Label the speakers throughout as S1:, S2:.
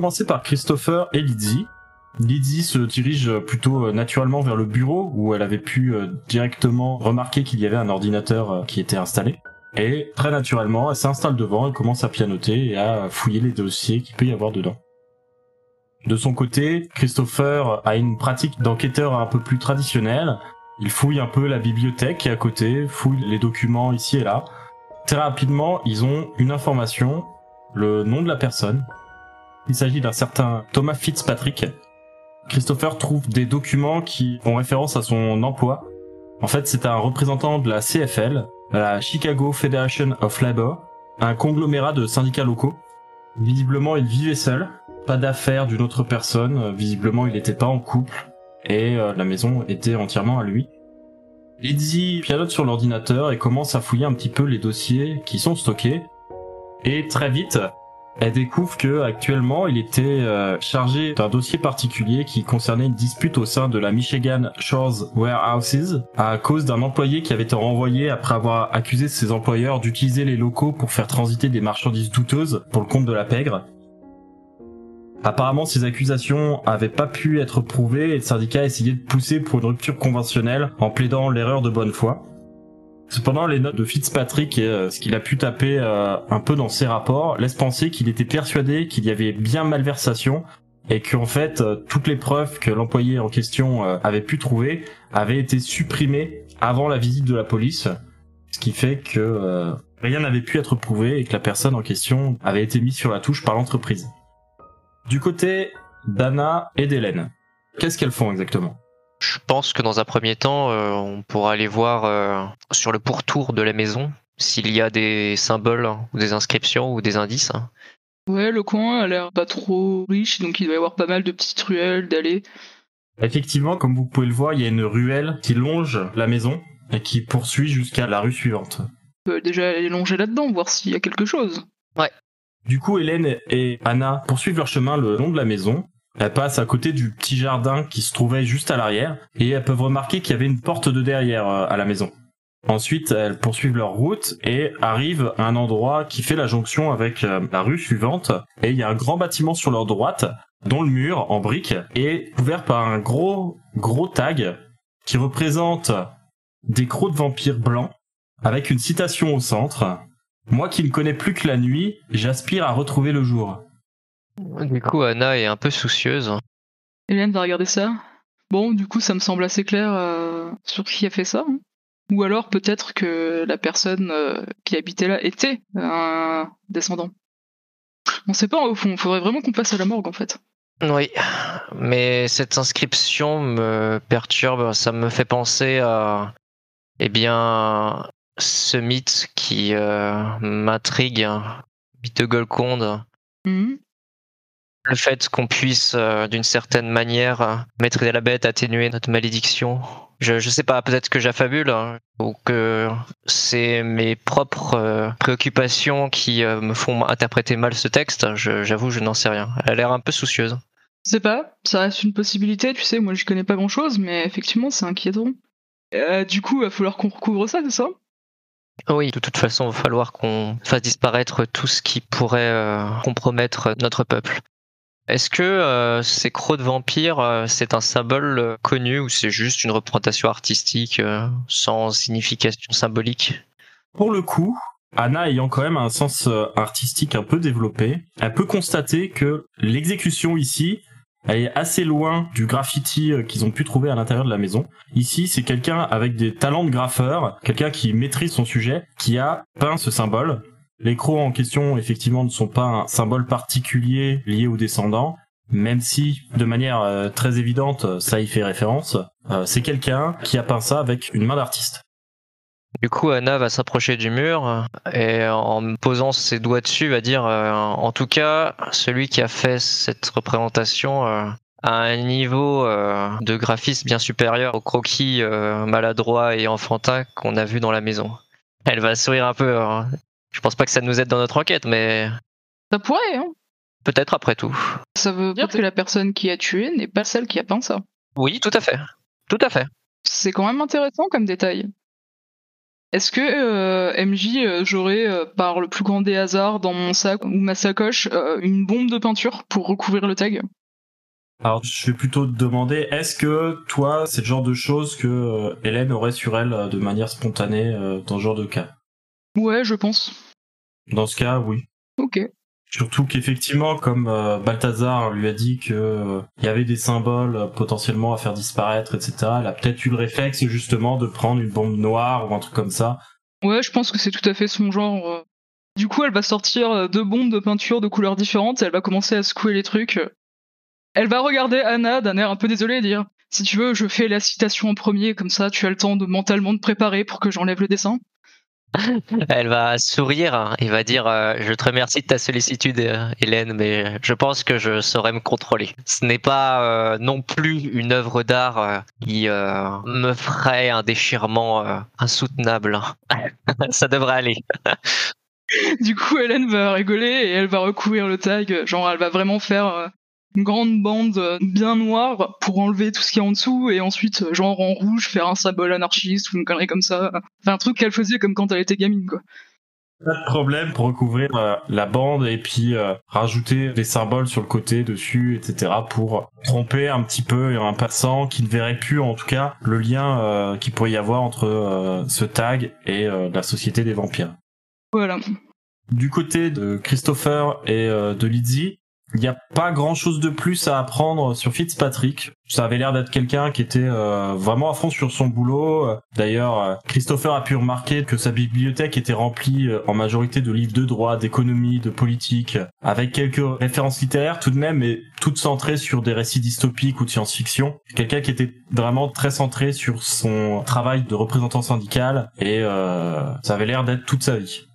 S1: Commencer par Christopher et Lizzie. Lizzie se dirige plutôt euh, naturellement vers le bureau où elle avait pu euh, directement remarquer qu'il y avait un ordinateur euh, qui était installé. Et très naturellement, elle s'installe devant, elle commence à pianoter et à fouiller les dossiers qu'il peut y avoir dedans. De son côté, Christopher a une pratique d'enquêteur un peu plus traditionnelle. Il fouille un peu la bibliothèque qui est à côté, fouille les documents ici et là. Très rapidement, ils ont une information, le nom de la personne, il s'agit d'un certain Thomas Fitzpatrick. Christopher trouve des documents qui font référence à son emploi. En fait, c'est un représentant de la CFL, la Chicago Federation of Labor, un conglomérat de syndicats locaux. Visiblement, il vivait seul, pas d'affaires d'une autre personne, visiblement il n'était pas en couple, et euh, la maison était entièrement à lui. Lizzie pianote sur l'ordinateur et commence à fouiller un petit peu les dossiers qui sont stockés, et très vite, elle découvre que actuellement il était euh, chargé d'un dossier particulier qui concernait une dispute au sein de la Michigan Shores Warehouses à cause d'un employé qui avait été renvoyé après avoir accusé ses employeurs d'utiliser les locaux pour faire transiter des marchandises douteuses pour le compte de la pègre. Apparemment, ces accusations avaient pas pu être prouvées et le syndicat a essayé de pousser pour une rupture conventionnelle en plaidant l'erreur de bonne foi. Cependant, les notes de Fitzpatrick et euh, ce qu'il a pu taper euh, un peu dans ses rapports laissent penser qu'il était persuadé qu'il y avait bien malversation et qu'en fait euh, toutes les preuves que l'employé en question avait pu trouver avaient été supprimées avant la visite de la police, ce qui fait que rien n'avait pu être prouvé et que la personne en question avait été mise sur la touche par l'entreprise. Du côté d'Anna et d'Hélène, qu'est-ce qu'elles font exactement?
S2: Je pense que dans un premier temps, euh, on pourra aller voir euh, sur le pourtour de la maison s'il y a des symboles ou des inscriptions ou des indices.
S3: Ouais, le coin a l'air pas trop riche, donc il doit y avoir pas mal de petites ruelles, d'allées.
S1: Effectivement, comme vous pouvez le voir, il y a une ruelle qui longe la maison et qui poursuit jusqu'à la rue suivante.
S3: On peut déjà aller longer là-dedans, voir s'il y a quelque chose.
S2: Ouais.
S1: Du coup, Hélène et Anna poursuivent leur chemin le long de la maison elles passent à côté du petit jardin qui se trouvait juste à l'arrière et elles peuvent remarquer qu'il y avait une porte de derrière euh, à la maison. Ensuite, elles poursuivent leur route et arrivent à un endroit qui fait la jonction avec euh, la rue suivante. Et il y a un grand bâtiment sur leur droite, dont le mur en briques est couvert par un gros, gros tag qui représente des crocs de vampires blancs avec une citation au centre. Moi qui ne connais plus que la nuit, j'aspire à retrouver le jour.
S2: Du coup, Anna est un peu soucieuse.
S3: Hélène va regarder ça. Bon, du coup, ça me semble assez clair euh, sur qui a fait ça. Hein. Ou alors peut-être que la personne euh, qui habitait là était un descendant. On sait pas au fond, faudrait vraiment qu'on passe à la morgue en fait.
S2: Oui, mais cette inscription me perturbe, ça me fait penser à, eh bien, ce mythe qui euh, m'intrigue, mythe de Golconde.
S3: Mhm
S2: le fait qu'on puisse, euh, d'une certaine manière, euh, mettre la bête, atténuer notre malédiction. Je, je sais pas, peut-être que j'affabule, hein, ou que c'est mes propres euh, préoccupations qui me font interpréter mal ce texte. J'avoue, je, n'en sais rien. Elle a l'air un peu soucieuse.
S3: Je sais pas, ça reste une possibilité, tu sais, moi je connais pas grand chose, mais effectivement c'est inquiétant. du coup, il va falloir qu'on recouvre ça, c'est ça?
S2: Oui, de toute façon, il va falloir qu'on fasse disparaître tout ce qui pourrait compromettre notre peuple. Est-ce que euh, ces crocs de vampire, euh, c'est un symbole euh, connu ou c'est juste une représentation artistique sans signification symbolique?
S1: Pour le coup, Anna ayant quand même un sens artistique un peu développé, elle peut constater que l'exécution ici Elle est assez loin du graffiti euh, qu'ils ont pu trouver à l'intérieur de la maison. Ici, c'est quelqu'un avec des talents de graffeur, quelqu'un qui maîtrise son sujet, qui a peint ce symbole. Les crocs en question, effectivement, ne sont pas un symbole particulier lié aux descendants, même si, de manière euh, très évidente, ça y fait référence. Euh, c'est quelqu'un qui a peint ça avec une main d'artiste.
S2: Du coup, Anna va s'approcher du mur et en posant ses doigts dessus, va dire euh, en tout cas, celui qui a fait cette représentation a un niveau de graphisme bien supérieur au croquis maladroit et enfantin qu'on a vu dans la maison. Elle va sourire un peu. hein. Je pense pas que ça nous aide dans notre enquête, mais
S3: Ça pourrait, hein.
S2: peut-être après tout.
S3: Ça veut dire que la personne qui a tué n'est pas celle qui a peint ça.
S2: Oui, tout à fait. Tout à fait.
S3: C'est quand même intéressant comme détail. Est-ce que euh, MJ, euh, j'aurais, euh, par le plus grand des hasards, dans mon sac ou ma sacoche, euh, une bombe de peinture pour recouvrir le tag?
S1: Alors, je vais plutôt te demander, est-ce que toi, c'est le genre de choses que euh, Hélène aurait sur elle euh, de manière spontanée euh, dans ce genre de cas?
S3: Ouais, je pense.
S1: Dans ce cas, oui.
S3: Ok.
S1: Surtout qu'effectivement, comme euh, Balthazar lui a dit que euh, il y avait des symboles euh, potentiellement à faire disparaître, etc., elle a peut-être eu le réflexe justement de prendre une bombe noire ou un truc comme ça.
S3: Ouais, je pense que c'est tout à fait son genre. Du coup, elle va sortir deux bombes de peinture de couleurs différentes et elle va commencer à secouer les trucs. Elle va regarder Anna d'un air un peu désolé et dire Si tu veux, je fais la citation en premier, comme ça tu as le temps de mentalement te préparer pour que j'enlève le dessin.
S2: Elle va sourire hein, et va dire euh, Je te remercie de ta sollicitude, euh, Hélène, mais je pense que je saurais me contrôler. Ce n'est pas euh, non plus une œuvre d'art qui me ferait un déchirement insoutenable. Ça devrait aller.
S3: Du coup, Hélène va rigoler et elle va recouvrir le tag. Genre, elle va vraiment faire une grande bande euh, bien noire pour enlever tout ce qu'il y a en dessous et ensuite, euh, genre en rouge, faire un symbole anarchiste ou une connerie comme ça. Enfin, un truc qu'elle faisait comme quand elle était gamine, quoi.
S1: Pas de problème pour recouvrir euh, la bande et puis euh, rajouter des symboles sur le côté dessus, etc. pour tromper un petit peu un passant qui ne verrait plus en tout cas le lien euh, qu'il pourrait y avoir entre ce tag et la société des vampires.
S3: Voilà.
S1: Du côté de Christopher et de Lizzie, il n'y a pas grand chose de plus à apprendre sur Fitzpatrick. Ça avait l'air d'être quelqu'un qui était euh, vraiment à fond sur son boulot. D'ailleurs, euh, Christopher a pu remarquer que sa bibliothèque était remplie euh, en majorité de livres de droit, d'économie, de politique, avec quelques références littéraires tout de même, mais toutes centrées sur des récits dystopiques ou de science-fiction. Quelqu'un qui était vraiment très centré sur son travail de représentant syndical et euh, ça avait l'air d'être toute sa vie.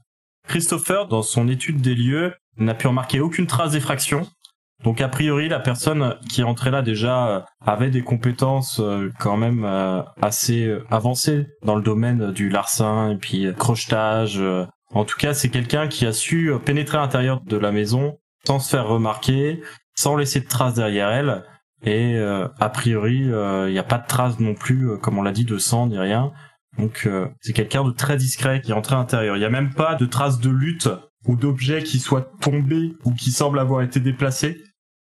S1: Christopher, dans son étude des lieux, n'a pu remarquer aucune trace d'effraction. Donc a priori, la personne qui entrée là déjà euh, avait des compétences euh, quand même euh, assez avancées dans le domaine du larcin et puis crochetage. En tout cas, c'est quelqu'un qui a su pénétrer à l'intérieur de la maison sans se faire remarquer, sans laisser de traces derrière elle. Et a priori, il n'y a pas de traces non plus, comme on l'a dit, de sang ni rien. Donc euh, c'est quelqu'un de très discret qui est entré à l'intérieur. Il n'y a même pas de traces de lutte ou d'objets qui soient tombés ou qui semblent avoir été déplacés.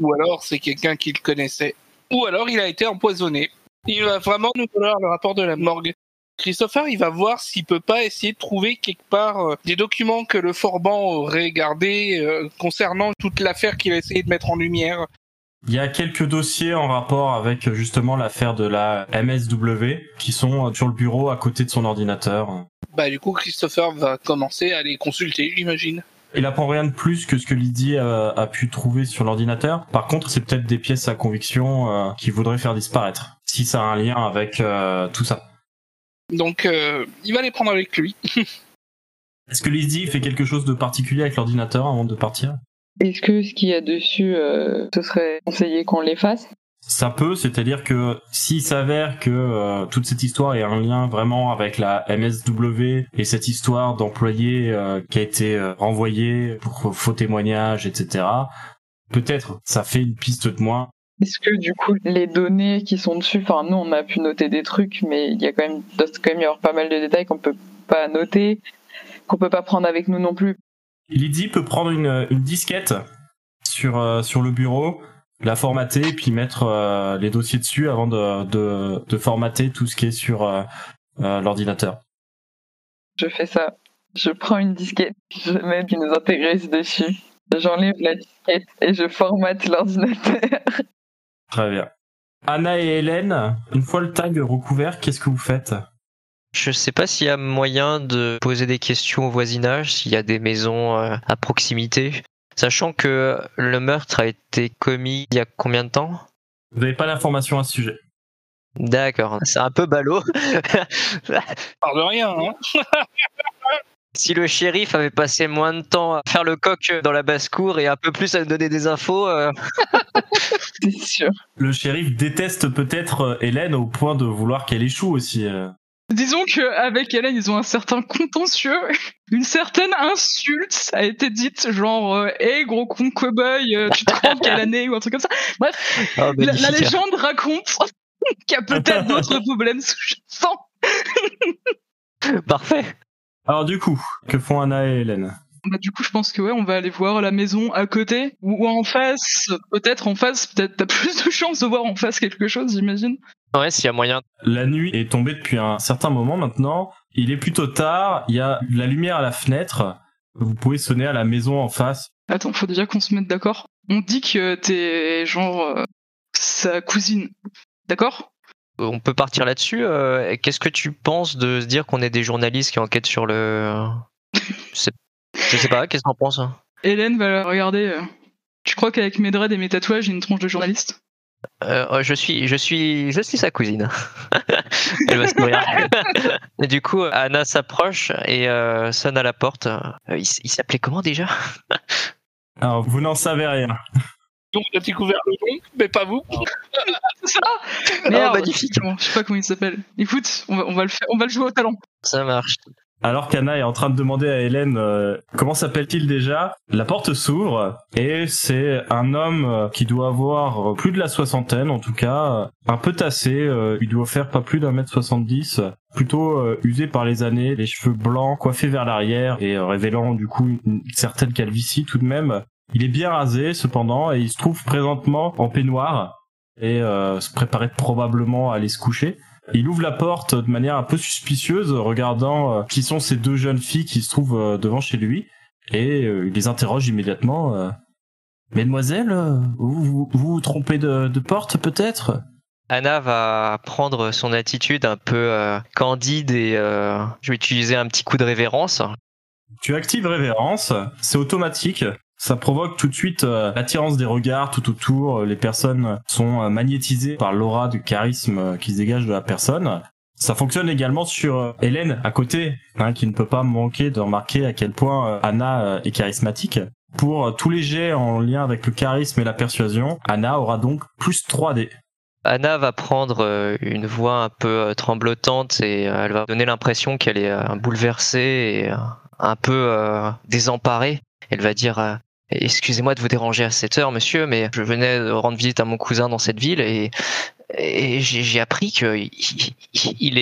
S4: Ou alors c'est quelqu'un qui le connaissait. Ou alors il a été empoisonné. Il va vraiment nous falloir le rapport de la morgue. Christopher, il va voir s'il peut pas essayer de trouver quelque part euh, des documents que le Forban aurait gardés euh, concernant toute l'affaire qu'il a essayé de mettre en lumière.
S1: Il y a quelques dossiers en rapport avec euh, justement l'affaire de la MSW qui sont euh, sur le bureau à côté de son ordinateur.
S4: Bah du coup, Christopher va commencer à les consulter, j'imagine.
S1: Il apprend rien de plus que ce que Lydie a, a pu trouver sur l'ordinateur. Par contre, c'est peut-être des pièces à conviction euh, qu'il voudrait faire disparaître, si ça a un lien avec euh, tout ça.
S4: Donc euh, il va les prendre avec lui.
S1: Est-ce que Lydie fait quelque chose de particulier avec l'ordinateur avant de partir?
S5: Est-ce que ce qu'il y a dessus, euh, ce serait conseillé qu'on l'efface?
S1: Ça peut, c'est-à-dire que s'il s'avère que euh, toute cette histoire est un lien vraiment avec la MSW et cette histoire d'employé euh, qui a été euh, renvoyé pour faux témoignages, etc., peut-être ça fait une piste de moins.
S5: Est-ce que du coup, les données qui sont dessus, enfin nous on a pu noter des trucs, mais il y a quand même, doit quand même y avoir pas mal de détails qu'on peut pas noter, qu'on peut pas prendre avec nous non plus.
S1: Lydie peut prendre une, une disquette sur, euh, sur le bureau, la formater, puis mettre euh, les dossiers dessus avant de, de, de formater tout ce qui est sur euh, euh, l'ordinateur.
S5: Je fais ça. Je prends une disquette, je mets une intégristes dessus, j'enlève la disquette et je formate l'ordinateur.
S1: Très bien. Anna et Hélène, une fois le tag recouvert, qu'est-ce que vous faites?
S2: Je sais pas s'il y a moyen de poser des questions au voisinage, s'il y a des maisons euh, à proximité. Sachant que le meurtre a été commis il y a combien de temps?
S1: Vous n'avez pas d'informations à ce sujet.
S2: D'accord, c'est un peu ballot.
S4: Parle de rien, hein.
S2: si le shérif avait passé moins de temps à faire le coq dans la basse-cour et un peu plus à nous donner des infos, euh,
S5: sûr.
S1: Le shérif déteste peut-être euh, Hélène au point de vouloir qu'elle échoue aussi.
S3: Disons qu'avec Hélène, ils ont un certain contentieux, une certaine insulte a été dite, genre euh, Hey gros con cow-boy, euh, tu te rends quelle année ?» ou un truc comme ça. Bref,
S2: ah,
S3: la, légende raconte qu'il y a peut-être d'autres problèmes sous-jacents.
S2: Parfait.
S1: Alors du coup, que font Anna et Hélène?
S3: Bah, du coup, je pense que ouais, on va aller voir la maison à côté ou en face. Peut-être en face, peut-être t'as plus de chances de voir en face quelque chose, j'imagine.
S2: Ouais, s'il y a moyen.
S1: La nuit est tombée depuis un certain moment maintenant. Il est plutôt tard, il y a de la lumière à la fenêtre. Vous pouvez sonner à la maison en face.
S3: Attends, faut déjà qu'on se mette d'accord. On dit que t'es genre euh, sa cousine, d'accord?
S2: On peut partir là-dessus. euh, Qu'est-ce que tu penses de se dire qu'on est des journalistes qui enquêtent sur le. C'est- Je sais pas, qu'est-ce que t'en penses hein?
S3: Hélène va la regarder. euh. Tu crois qu'avec mes dreads et mes tatouages, j'ai une tronche de journaliste?
S2: Euh, oh, je suis, je suis, je suis sa cousine. Elle va sourire. et du coup, Anna s'approche et euh, sonne à la porte. Euh, il s'appelait comment déjà?
S1: Alors vous n'en savez rien.
S4: Donc, on a découvert le nom, mais pas vous.
S3: Merde,
S2: magnifique.
S3: Je sais pas comment il s'appelle. Écoute, on va, on va le faire, on va le jouer au talent.
S2: Ça marche.
S1: Alors qu'Anna est en train de demander à Hélène euh, comment s'appelle-t-il déjà, la porte s'ouvre et c'est un homme euh, qui doit avoir euh, plus de la soixantaine en tout cas, euh, un peu tassé, euh, il doit faire pas plus d'un mètre soixante-dix, plutôt euh, usé par les années, les cheveux blancs coiffés vers l'arrière et révélant du coup une certaine calvitie tout de même. Il est bien rasé cependant et il se trouve présentement en peignoir et se préparait probablement à aller se coucher. Il ouvre la porte de manière un peu suspicieuse, regardant euh, qui sont ces deux jeunes filles qui se trouvent euh, devant chez lui, et euh, il les interroge immédiatement. Mesdemoiselles, vous vous, vous vous trompez de, de porte peut-être?
S2: Anna va prendre son attitude un peu euh, candide et euh, je vais utiliser un petit coup de révérence.
S1: Tu actives révérence, c'est automatique. Ça provoque tout de suite euh, l'attirance des regards tout autour. euh, Les personnes sont euh, magnétisées par l'aura du charisme qui se dégage de la personne. Ça fonctionne également sur Hélène à côté, hein, qui ne peut pas manquer de remarquer à quel point Anna est charismatique. Pour tous les jets en lien avec le charisme et la persuasion, Anna aura donc plus 3D.
S2: Anna va prendre une voix un peu tremblotante et elle va donner l'impression qu'elle est bouleversée et un peu désemparée. Elle va dire Excusez-moi de vous déranger à cette heure, monsieur, mais je venais rendre visite à mon cousin dans cette ville et, j'ai appris qu'il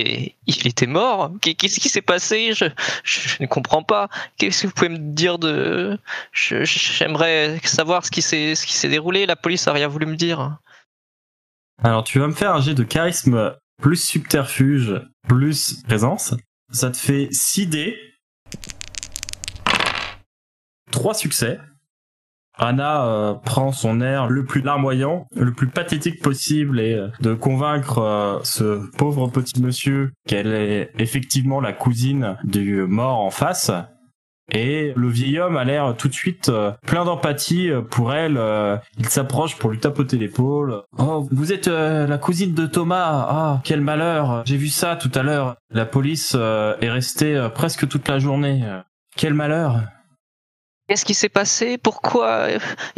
S2: était mort. Qu'est- Qu'est-ce qui s'est passé? Je, ne comprends pas. Qu'est-ce que vous pouvez me dire de J'aimerais savoir ce qui s'est déroulé. La police a rien voulu me dire.
S1: Alors tu vas me faire un jet de charisme plus subterfuge plus présence. Ça te fait 6 dés. 3 succès. Anna euh, prend son air le plus larmoyant, le plus pathétique possible et euh, de convaincre euh, ce pauvre petit monsieur qu'elle est effectivement la cousine du mort en face. Et le vieil homme a l'air tout de suite plein d'empathie pour elle. il s'approche pour lui tapoter l'épaule. Oh, vous êtes la cousine de Thomas. Ah, quel malheur. J'ai vu ça tout à l'heure. La police est restée presque toute la journée. Quel malheur.
S2: Qu'est-ce qui s'est passé? Pourquoi?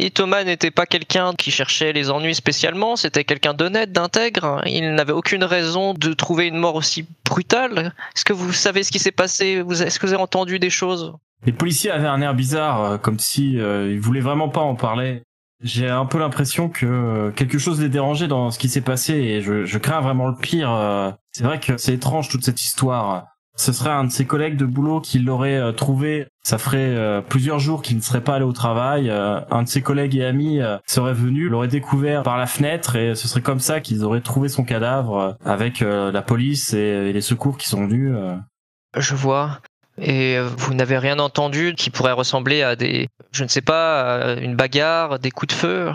S2: Et Thomas n'était pas quelqu'un qui cherchait les ennuis spécialement, c'était quelqu'un d'honnête, d'intègre. Il n'avait aucune raison de trouver une mort aussi brutale. Est-ce que vous savez ce qui s'est passé? Est-ce que vous avez entendu des choses?
S1: Les policiers avaient un air bizarre, euh, comme si euh, ils voulaient vraiment pas en parler. J'ai un peu l'impression que euh, quelque chose les dérangeait dans ce qui s'est passé et je, crains vraiment le pire. C'est vrai que c'est étrange toute cette histoire. Ce serait un de ses collègues de boulot qui l'aurait euh, trouvé. Ça ferait euh, plusieurs jours qu'il ne serait pas allé au travail. Euh, un de ses collègues et amis serait venu, l'aurait découvert par la fenêtre et ce serait comme ça qu'ils auraient trouvé son cadavre avec la police et, les secours qui sont venus.
S2: Je vois. Et vous n'avez rien entendu qui pourrait ressembler à des, je ne sais pas, une bagarre, des coups de feu?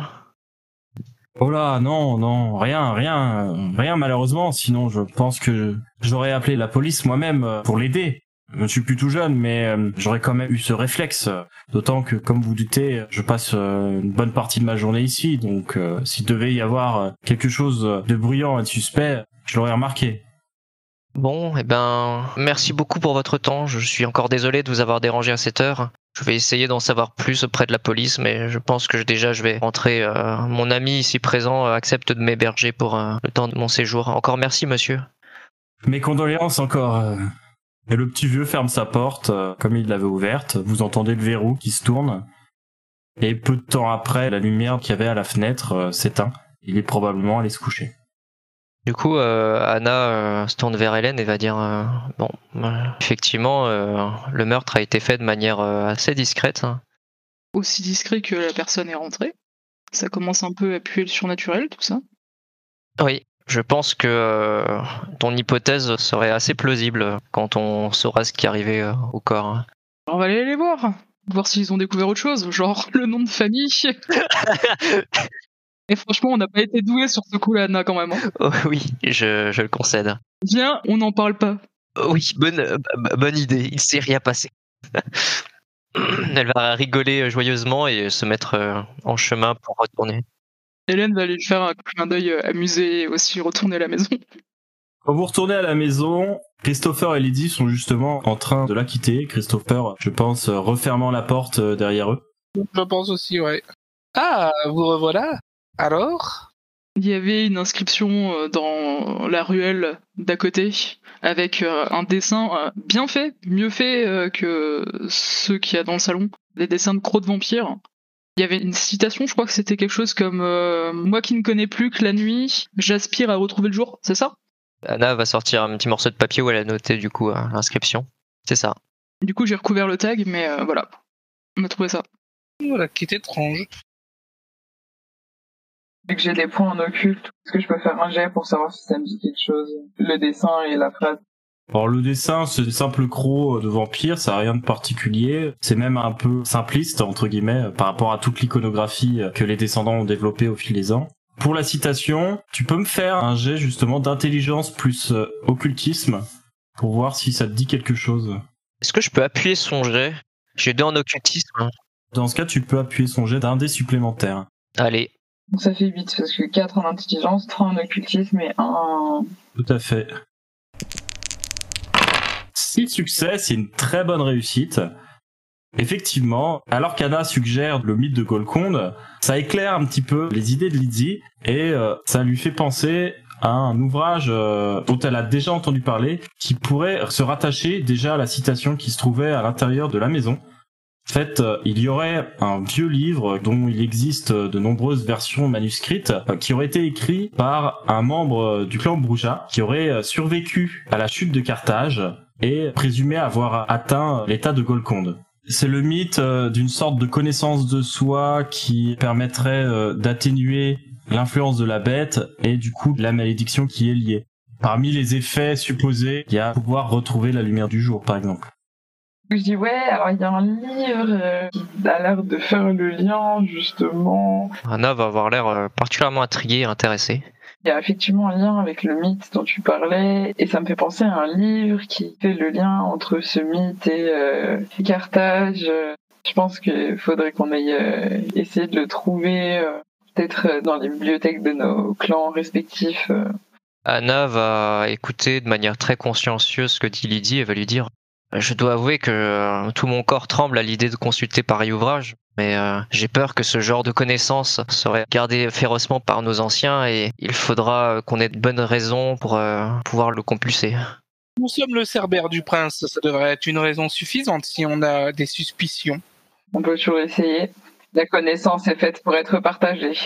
S1: Oh là, non, non, rien, rien, rien malheureusement. Sinon, je pense que j'aurais appelé la police moi-même euh, pour l'aider. Je suis plus tout jeune, mais euh, j'aurais quand même eu ce réflexe. D'autant que, comme vous doutez, je passe euh, une bonne partie de ma journée ici. Donc, euh, s'il devait y avoir euh, quelque chose de bruyant et de suspect, je l'aurais remarqué.
S2: Bon, eh ben, merci beaucoup pour votre temps. Je suis encore désolé de vous avoir dérangé à cette heure. Je vais essayer d'en savoir plus auprès de la police, mais je pense que déjà je vais rentrer. euh, mon ami ici présent euh, accepte de m'héberger pour euh, le temps de mon séjour. Encore merci, monsieur.
S1: Mes condoléances encore. Et le petit vieux ferme sa porte, comme il l'avait ouverte. Vous entendez le verrou qui se tourne. Et peu de temps après, la lumière qu'il y avait à la fenêtre s'éteint. Il est probablement allé se coucher.
S2: Du coup, euh, Anna euh, se tourne vers Hélène et va dire euh, Bon, euh, effectivement, le meurtre a été fait de manière assez discrète. hein.
S3: Aussi discret que la personne est rentrée. Ça commence un peu à puer le surnaturel, tout ça.
S2: Oui, je pense que ton hypothèse serait assez plausible quand on saura ce qui est arrivé euh, au corps.
S3: Alors, on va aller les voir. Voir s'ils ont découvert autre chose, genre le nom de famille. Et franchement, on n'a pas été doué sur ce coup-là, Anna, quand même. hein.
S2: Oh, oui, je, je le concède.
S3: Viens, on n'en parle pas.
S2: Oh Oui, bonne, euh, idée, il s'est rien passé. Elle va rigoler euh, joyeusement et se mettre euh, en chemin pour retourner.
S3: Hélène va lui faire un clin d'œil euh, amusé et aussi retourner à la maison.
S1: Quand vous retournez à la maison, Christopher et Lydie sont justement en train de la quitter. Christopher, je pense, euh, refermant la porte euh, derrière eux.
S4: Je pense aussi, ouais. Ah, vous revoilà Alors?
S3: Il y avait une inscription euh, dans la ruelle d'à côté avec euh, un dessin euh, bien fait, mieux fait que ceux qu'il y a dans le salon, des dessins de crocs de vampires. Il y avait une citation, je crois que c'était quelque chose comme euh, Moi qui ne connais plus que la nuit, j'aspire à retrouver le jour, c'est ça?
S2: Anna va sortir un petit morceau de papier où elle a noté du coup l'inscription. C'est ça.
S3: Du coup, j'ai recouvert le tag, mais euh, voilà. On a trouvé ça.
S4: Voilà, qui est étrange.
S5: Vu que j'ai des points en occulte, est-ce que je peux faire un jet pour savoir si ça me dit quelque chose Le dessin et la phrase.
S1: Alors le dessin, c'est des simples crocs de vampires, ça n'a rien de particulier. C'est même un peu simpliste, entre guillemets, euh, par rapport à toute l'iconographie euh, que les descendants ont développée au fil des ans. Pour la citation, tu peux me faire un jet justement d'intelligence plus euh, occultisme pour voir si ça te dit quelque chose.
S2: Est-ce que je peux appuyer son jet? J'ai deux en occultisme. hein.
S1: Dans ce cas, tu peux appuyer son jet d'un dé supplémentaire.
S2: Allez,
S5: Donc ça fait 8, parce que 4 en intelligence, 3 en occultisme et 1 en...
S1: Tout à fait. Six succès, c'est une très bonne réussite. Effectivement, alors qu'Anna suggère le mythe de Golconde, ça éclaire un petit peu les idées de Lydie et euh, ça lui fait penser à un ouvrage euh, dont elle a déjà entendu parler qui pourrait se rattacher déjà à la citation qui se trouvait à l'intérieur de la maison. En fait, euh, il y aurait un vieux livre dont il existe de nombreuses versions manuscrites euh, qui aurait été écrit par un membre euh, du clan Brouja qui aurait euh, survécu à la chute de Carthage et présumé avoir atteint l'état de Golconde. C'est le mythe euh, d'une sorte de connaissance de soi qui permettrait euh, d'atténuer l'influence de la bête et du coup la malédiction qui est liée. Parmi les effets supposés, il y a pouvoir retrouver la lumière du jour, par exemple.
S5: Je dis ouais, alors il y a un livre euh, qui a l'air de faire le lien justement.
S2: Anna va avoir l'air euh, particulièrement intriguée et intéressée.
S5: Il y a effectivement un lien avec le mythe dont tu parlais et ça me fait penser à un livre qui fait le lien entre ce mythe et euh, Carthage. Je pense qu'il faudrait qu'on aille essayer de le trouver peut-être dans les bibliothèques de nos clans respectifs.
S2: Anna va écouter de manière très consciencieuse ce que dit Lydie et va lui dire Je dois avouer que euh, tout mon corps tremble à l'idée de consulter pareil ouvrage, mais euh, j'ai peur que ce genre de connaissances serait gardé férocement par nos anciens et il faudra euh, qu'on ait de bonnes raisons pour euh, pouvoir le compulser.
S4: Nous sommes le cerbère du prince, ça devrait être une raison suffisante si on a des suspicions.
S5: On peut toujours essayer. La connaissance est faite pour être partagée.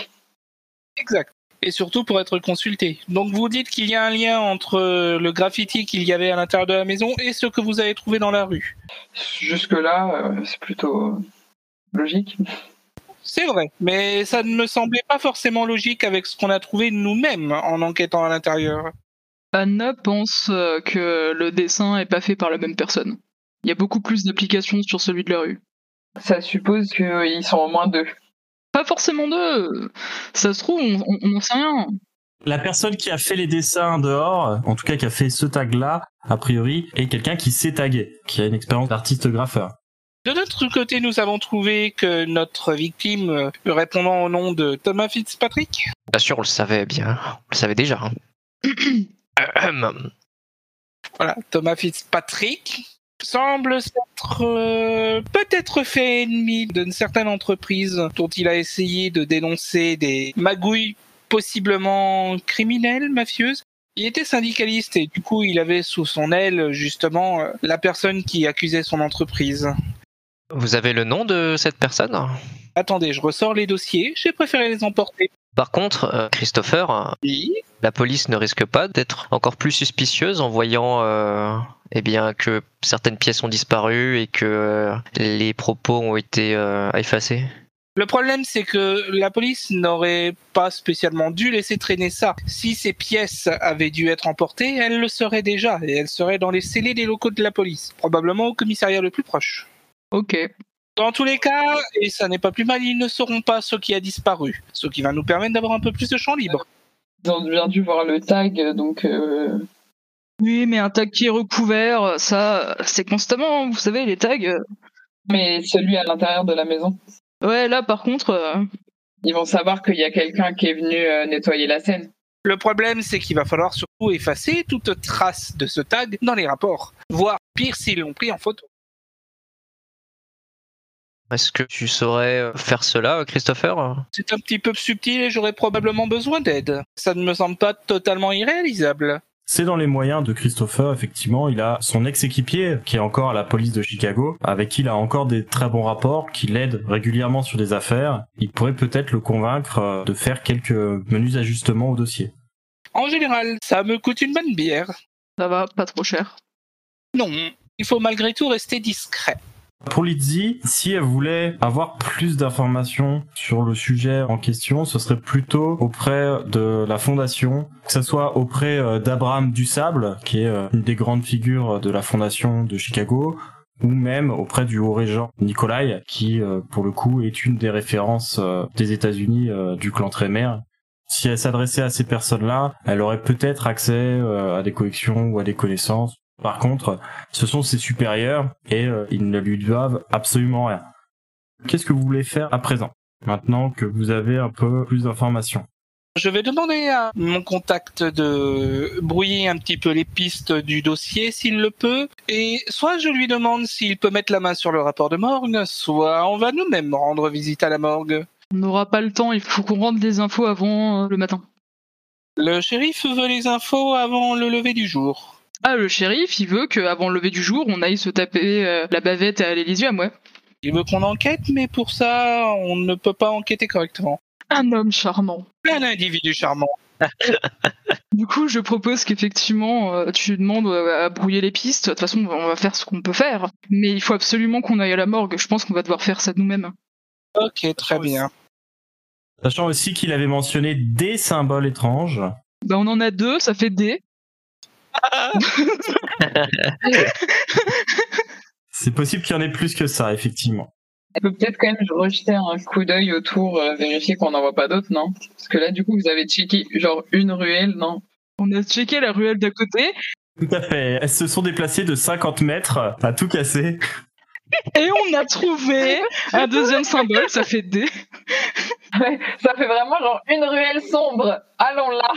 S4: Exact. Et surtout pour être consulté. Donc vous dites qu'il y a un lien entre euh, le graffiti qu'il y avait à l'intérieur de la maison et ce que vous avez trouvé dans la rue.
S5: Jusque-là, euh, c'est plutôt logique.
S4: C'est vrai, mais ça ne me semblait pas forcément logique avec ce qu'on a trouvé nous-mêmes en enquêtant à l'intérieur.
S3: Anna pense euh, que le dessin est pas fait par la même personne. Il y a beaucoup plus d'applications sur celui de la rue.
S5: Ça suppose qu'ils sont au moins deux.
S3: Pas forcément deux. Ça se trouve, on n'en sait rien.
S1: La personne qui a fait les dessins dehors, en tout cas qui a fait ce tag-là, a priori, est quelqu'un qui sait taguer, qui a une expérience d'artiste graffeur.
S4: De notre côté, nous avons trouvé que notre victime, euh, répondant au nom de Thomas Fitzpatrick,
S2: Bien sûr, on le savait bien. On le savait déjà. hein.
S4: Voilà, Thomas Fitzpatrick, semble s'être euh, peut-être fait ennemi d'une certaine entreprise dont il a essayé de dénoncer des magouilles possiblement criminelles, mafieuses. Il était syndicaliste et du coup il avait sous son aile justement euh, la personne qui accusait son entreprise.
S2: Vous avez le nom de cette personne?
S4: Attendez, je ressors les dossiers, j'ai préféré les emporter.
S2: Par contre, euh, Christopher,
S4: Oui.
S2: la police ne risque pas d'être encore plus suspicieuse en voyant euh, eh bien, que certaines pièces ont disparu et que euh, les propos ont été euh, effacés
S4: Le problème, c'est que la police n'aurait pas spécialement dû laisser traîner ça. Si ces pièces avaient dû être emportées, elles le seraient déjà, et elles seraient dans les scellés des locaux de la police, probablement au commissariat le plus proche.
S3: Ok.
S4: Dans tous les cas, et ça n'est pas plus mal, ils ne sauront pas ce qui a disparu, ce qui va nous permettre d'avoir un peu plus de champ libre.
S5: Ils ont bien dû voir le tag, donc euh,
S3: Oui, mais un tag qui est recouvert, ça, c'est constamment, vous savez, les tags.
S5: mais celui à l'intérieur de la maison.
S3: Ouais, là, par contre, euh,
S5: Ils vont savoir qu'il y a quelqu'un qui est venu euh, nettoyer la scène.
S4: Le problème, c'est qu'il va falloir surtout effacer toute trace de ce tag dans les rapports, voire pire s'ils l'ont pris en photo.
S2: Est-ce que tu saurais euh, faire cela, Christopher?
S4: C'est un petit peu subtil et j'aurais probablement besoin d'aide. Ça ne me semble pas totalement irréalisable.
S1: C'est dans les moyens de Christopher, effectivement. Il a son ex-équipier, qui est encore à la police de Chicago, avec qui il a encore des très bons rapports, qui l'aide régulièrement sur des affaires. Il pourrait peut-être le convaincre euh, de faire quelques menus ajustements au dossier.
S4: En général, ça me coûte une bonne bière.
S3: ça va, pas trop cher.
S4: Non, il faut malgré tout rester discret.
S1: Pour Lizzie, si elle voulait avoir plus d'informations sur le sujet en question, ce serait plutôt auprès de la fondation, que ce soit auprès euh, d'Abraham Dussable, qui est euh, une des grandes figures de la fondation de Chicago, ou même auprès du haut régent Nikolai, qui euh, pour le coup est une des références des États-Unis du clan Tremer. Si elle s'adressait à ces personnes-là, elle aurait peut-être accès à des collections ou à des connaissances. Par contre, ce sont ses supérieurs et euh, ils ne lui doivent absolument rien. Qu'est-ce que vous voulez faire à présent, maintenant que vous avez un peu plus d'informations?
S4: Je vais demander à mon contact de brouiller un petit peu les pistes du dossier s'il le peut, et soit je lui demande s'il peut mettre la main sur le rapport de morgue, soit on va nous-mêmes rendre visite à la morgue.
S3: On n'aura pas le temps, il faut qu'on rende les infos avant euh, le matin.
S4: Le shérif veut les infos avant le lever du jour.
S3: Ah, le shérif, il veut qu'avant le lever du jour, on aille se taper euh, la bavette à l'Elysium, ouais.
S4: Il veut qu'on enquête, mais pour ça, on ne peut pas enquêter correctement.
S3: Un homme charmant.
S4: Un individu charmant.
S3: Du coup, je propose qu'effectivement, euh, tu demandes euh, à brouiller les pistes. De toute façon, on va faire ce qu'on peut faire. Mais il faut absolument qu'on aille à la morgue. Je pense qu'on va devoir faire ça nous-mêmes.
S4: Ok, très bien.
S1: Sachant aussi qu'il avait mentionné des symboles étranges.
S3: Bah, on en a deux, ça fait D.
S1: C'est possible qu'il y en ait plus que ça, effectivement.
S5: On peut peut-être quand même rejeter un coup d'œil autour, euh, vérifier qu'on n'en voit pas d'autres, non? Parce que là, du coup, vous avez checké genre une ruelle, non?
S3: On a checké la ruelle d'à côté
S1: Tout à fait. Elles se sont déplacées de 50 mètres à tout casser.
S3: et on a trouvé un deuxième symbole, ça fait D.
S5: Ouais, ça fait vraiment genre une ruelle sombre. Allons là.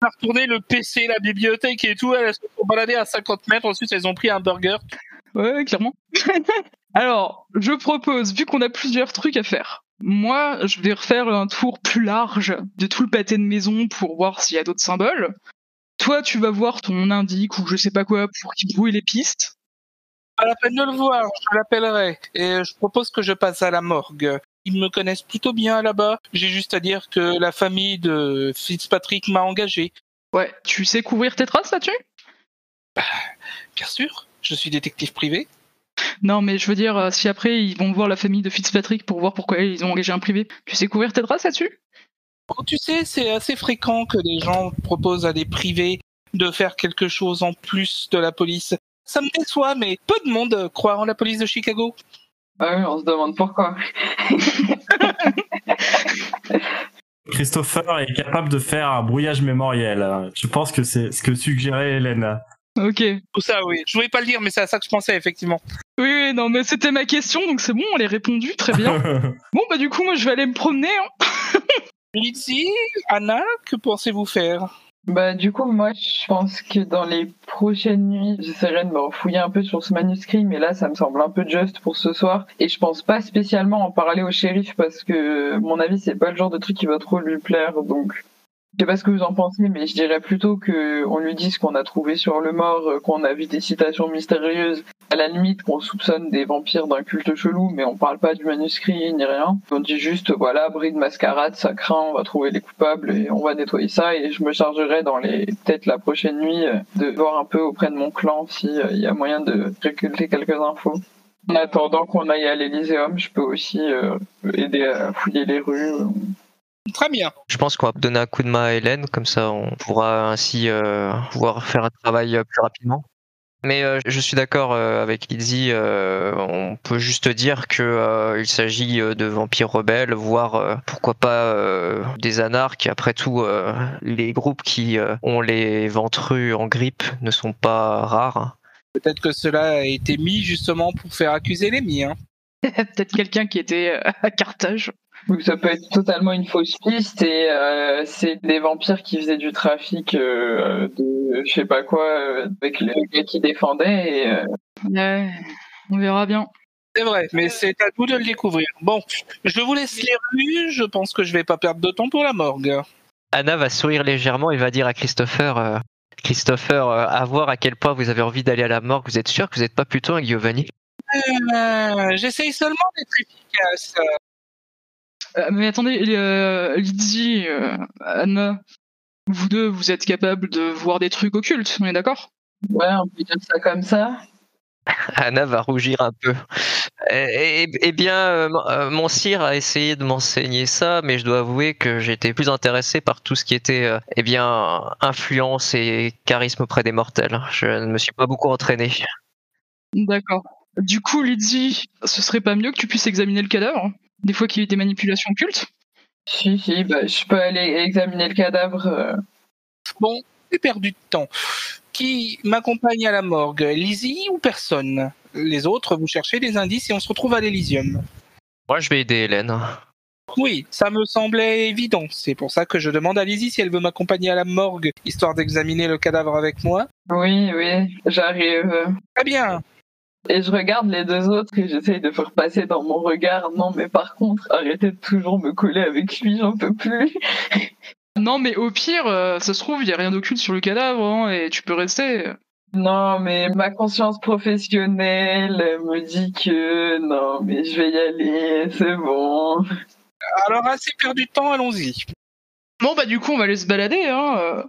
S4: On a retourné le PC, la bibliothèque et tout, elles se sont baladées à 50 mètres, ensuite elles ont pris un burger.
S3: Ouais, clairement. Alors, je propose, vu qu'on a plusieurs trucs à faire, moi, je vais refaire un tour plus large de tout le pâté de maison pour voir s'il y a d'autres symboles. Toi, tu vas voir ton indique ou je sais pas quoi pour qu'il brouille les pistes.
S4: Pas la peine de le voir, je l'appellerai. Et je propose que je passe à la morgue. Ils me connaissent plutôt bien là-bas. J'ai juste à dire que la famille de Fitzpatrick m'a engagé.
S3: Ouais, tu sais couvrir tes traces là-dessus
S4: Bien sûr, je suis détective privé.
S3: Non, mais je veux dire, euh, si après ils vont voir la famille de Fitzpatrick pour voir pourquoi ils ont engagé un privé, tu sais couvrir tes traces là-dessus?
S4: Bon, tu sais, c'est assez fréquent que des gens proposent à des privés de faire quelque chose en plus de la police. Ça me déçoit, mais peu de monde croit en la police de Chicago.
S5: Ah oui, on se demande pourquoi.
S1: Christopher est capable de faire un brouillage mémoriel. Je pense que c'est ce que suggérait Hélène.
S3: Ok.
S4: Tout ça, oui. Je voulais pas le dire, mais c'est à ça que je pensais, effectivement.
S3: Oui, oui, non, mais c'était ma question, donc c'est bon, elle est répondue, très bien. bon, bah du coup, moi, je vais aller me promener. Hein.
S4: Lizzie, Anna, que pensez-vous faire?
S5: Bah du coup moi je pense que dans les prochaines nuits j'essaierai de me refouiller un peu sur ce manuscrit mais là ça me semble un peu juste pour ce soir. Et je pense pas spécialement en parler au shérif parce que mon avis c'est pas le genre de truc qui va trop lui plaire donc je sais pas ce que vous en pensez mais je dirais plutôt que on lui dise qu'on a trouvé sur le mort euh, qu'on a vu des citations mystérieuses. À la limite qu'on soupçonne des vampires d'un culte chelou mais on parle pas du manuscrit ni rien. On dit juste voilà bris de mascarade ça craint on va trouver les coupables et on va nettoyer ça. Et je me chargerai dans les peut-être la prochaine nuit euh, de voir un peu auprès de mon clan s'il y a moyen de récolter quelques infos. En attendant qu'on aille à l'Elyséum, je peux aussi euh, aider à fouiller les rues.
S4: Très bien.
S2: Je pense qu'on va donner un coup de main à Hélène, comme ça on pourra ainsi euh, pouvoir faire un travail euh, plus rapidement. Mais euh, je suis d'accord euh, avec Lizzie, euh, on peut juste dire que euh, il s'agit de vampires rebelles, voire euh, pourquoi pas euh, des anarques. Après tout, euh, les groupes qui euh, ont les ventrus en grippe ne sont pas rares.
S4: Peut-être que cela a été mis justement pour faire accuser les miens.
S3: Peut-être quelqu'un qui était à Carthage.
S5: Donc ça peut être totalement une fausse piste et euh, c'est des vampires qui faisaient du trafic euh, de je sais pas quoi euh, avec les gars qui défendaient et euh,
S3: Ouais, on verra bien.
S4: C'est vrai, mais c'est à vous de le découvrir. Bon, je vous laisse les rues, je pense que je vais pas perdre de temps pour la morgue.
S2: Anna va sourire légèrement et va dire à Christopher, euh, Christopher, euh, à voir à quel point vous avez envie d'aller à la morgue. Vous êtes sûr que vous n'êtes pas plutôt un Giovanni?
S4: Euh, J'essaye seulement d'être efficace.
S3: Euh, mais attendez, euh, Lydie, euh, Anna, vous deux, vous êtes capables de voir des trucs occultes, on est d'accord?
S5: Ouais on peut dire ça comme ça.
S2: Anna va rougir un peu. Eh, eh- eh bien, euh, mon- euh, mon sire a essayé de m'enseigner ça, mais je dois avouer que j'étais plus intéressé par tout ce qui était, euh, eh bien, influence et charisme auprès des mortels. Je ne me suis pas beaucoup entraîné.
S3: D'accord. Du coup, Lydie, ce serait pas mieux que tu puisses examiner le cadavre? Des fois qu'il y a eu des manipulations occultes
S5: Si si bah je peux aller examiner le cadavre. euh.
S4: Bon, j'ai perdu de temps. Qui m'accompagne à la morgue Lizzie ou personne? Les autres, vous cherchez des indices et on se retrouve à l'Elysium.
S2: Moi, je vais aider Hélène.
S4: Oui, ça me semblait évident. C'est pour ça que je demande à Lizzie si elle veut m'accompagner à la morgue, histoire d'examiner le cadavre avec moi.
S5: Oui oui j'arrive.
S4: Très bien.
S5: Et je regarde les deux autres et j'essaye de faire passer dans mon regard. Non, mais par contre, arrêtez de toujours me coller avec lui, j'en peux plus.
S3: Non, mais au pire, euh, ça se trouve, il y a rien d'occulte sur le cadavre, hein, et tu peux rester.
S5: Non, mais ma conscience professionnelle elle me dit que non, mais je vais y aller, c'est bon.
S4: Alors, assez perdu de temps, allons-y.
S3: Bon, bah du coup, on va aller se balader, hein. euh.